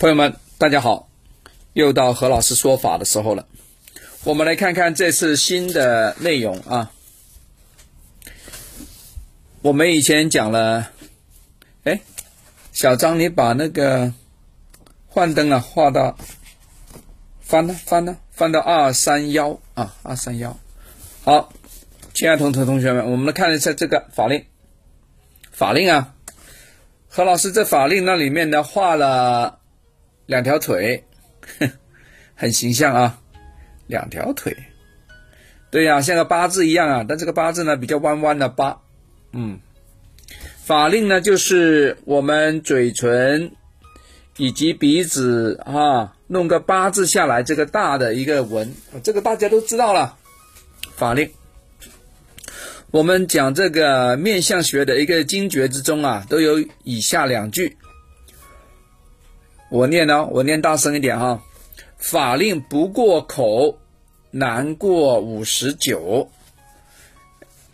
朋友们，大家好，又到何老师说法的时候了。我们来看看这次新的内容啊。我们以前讲了，哎，小张，你把那个幻灯啊画到翻呢翻呢翻到二三幺啊二三幺。好，亲爱的同同学们，我们来看一下这个法令。法令啊，何老师在法令那里面呢画了。两条腿，很形象啊！两条腿，对呀，像个八字一样啊。但这个八字呢，比较弯弯的八。嗯，法令呢，就是我们嘴唇以及鼻子啊，弄个八字下来，这个大的一个纹，这个大家都知道了。法令，我们讲这个面相学的一个经诀之中啊，都有以下两句。我念呢，我念大声一点哈。法令不过口，难过五十九。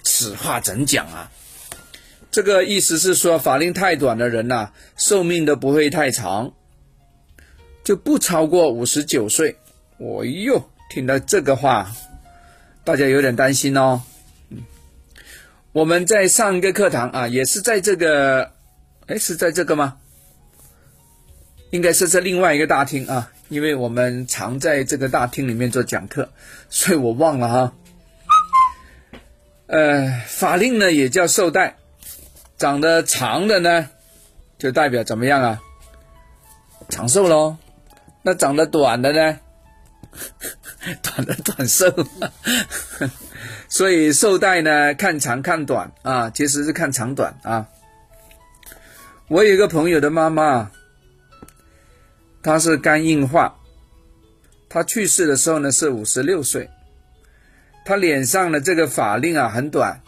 此话怎讲啊？这个意思是说，法令太短的人呐，寿命都不会太长，就不超过五十九岁。哦哟，听到这个话，大家有点担心哦。我们在上一个课堂啊，也是在这个，哎，是在这个吗？应该是在另外一个大厅啊，因为我们常在这个大厅里面做讲课，所以我忘了哈。呃，法令呢也叫绶带，长得长的呢，就代表怎么样啊？长寿喽。那长得短的呢？短的短寿。所以绶带呢，看长看短啊，其实是看长短啊。我有一个朋友的妈妈。他是肝硬化，他去世的时候呢是五十六岁，他脸上的这个法令啊很短，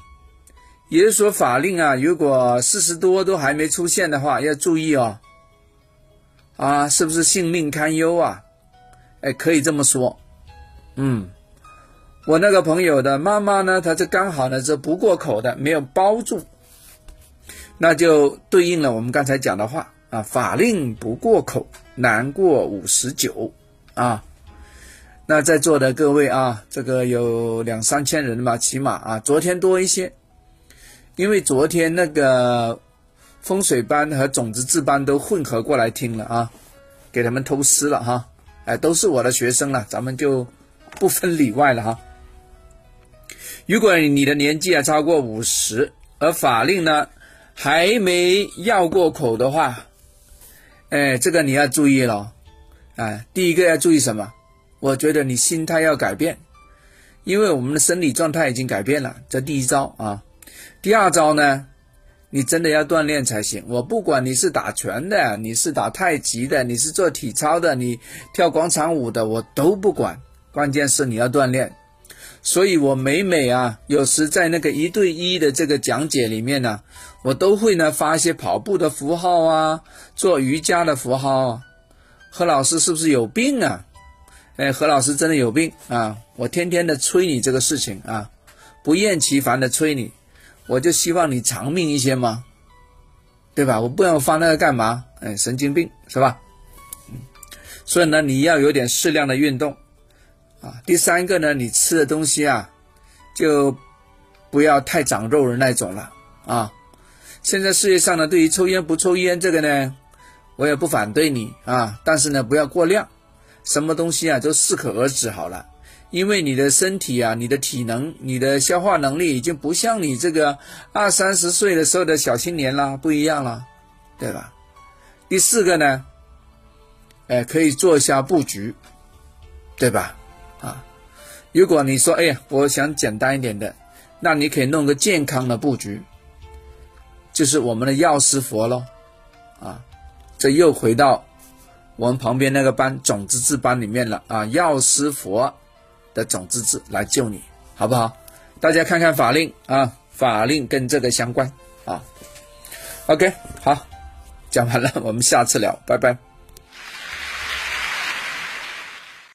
也就是说法令啊如果四十多都还没出现的话要注意哦，啊是不是性命堪忧啊？哎可以这么说，嗯，我那个朋友的妈妈呢，她这刚好呢是不过口的，没有包住，那就对应了我们刚才讲的话。啊，法令不过口，难过五十九啊。那在座的各位啊，这个有两三千人吧，起码啊，昨天多一些，因为昨天那个风水班和种子字班都混合过来听了啊，给他们偷师了哈。哎，都是我的学生了，咱们就不分里外了哈。如果你的年纪啊超过五十，而法令呢还没要过口的话，哎，这个你要注意了，哎，第一个要注意什么？我觉得你心态要改变，因为我们的生理状态已经改变了，这第一招啊。第二招呢，你真的要锻炼才行。我不管你是打拳的，你是打太极的，你是做体操的，你跳广场舞的，我都不管。关键是你要锻炼。所以我每每啊，有时在那个一对一的这个讲解里面呢，我都会呢发一些跑步的符号啊，做瑜伽的符号。何老师是不是有病啊？哎，何老师真的有病啊！我天天的催你这个事情啊，不厌其烦的催你，我就希望你长命一些嘛，对吧？我不要发那个干嘛？哎，神经病是吧？嗯，所以呢，你要有点适量的运动。啊，第三个呢，你吃的东西啊，就不要太长肉的那种了啊。现在世界上呢，对于抽烟不抽烟这个呢，我也不反对你啊，但是呢，不要过量，什么东西啊都适可而止好了。因为你的身体啊，你的体能、你的消化能力已经不像你这个二三十岁的时候的小青年啦，不一样了，对吧？第四个呢，哎，可以做一下布局，对吧？啊，如果你说，哎呀，我想简单一点的，那你可以弄个健康的布局，就是我们的药师佛喽，啊，这又回到我们旁边那个班种子字班里面了啊，药师佛的种子字来救你，好不好？大家看看法令啊，法令跟这个相关啊。OK，好，讲完了，我们下次聊，拜拜。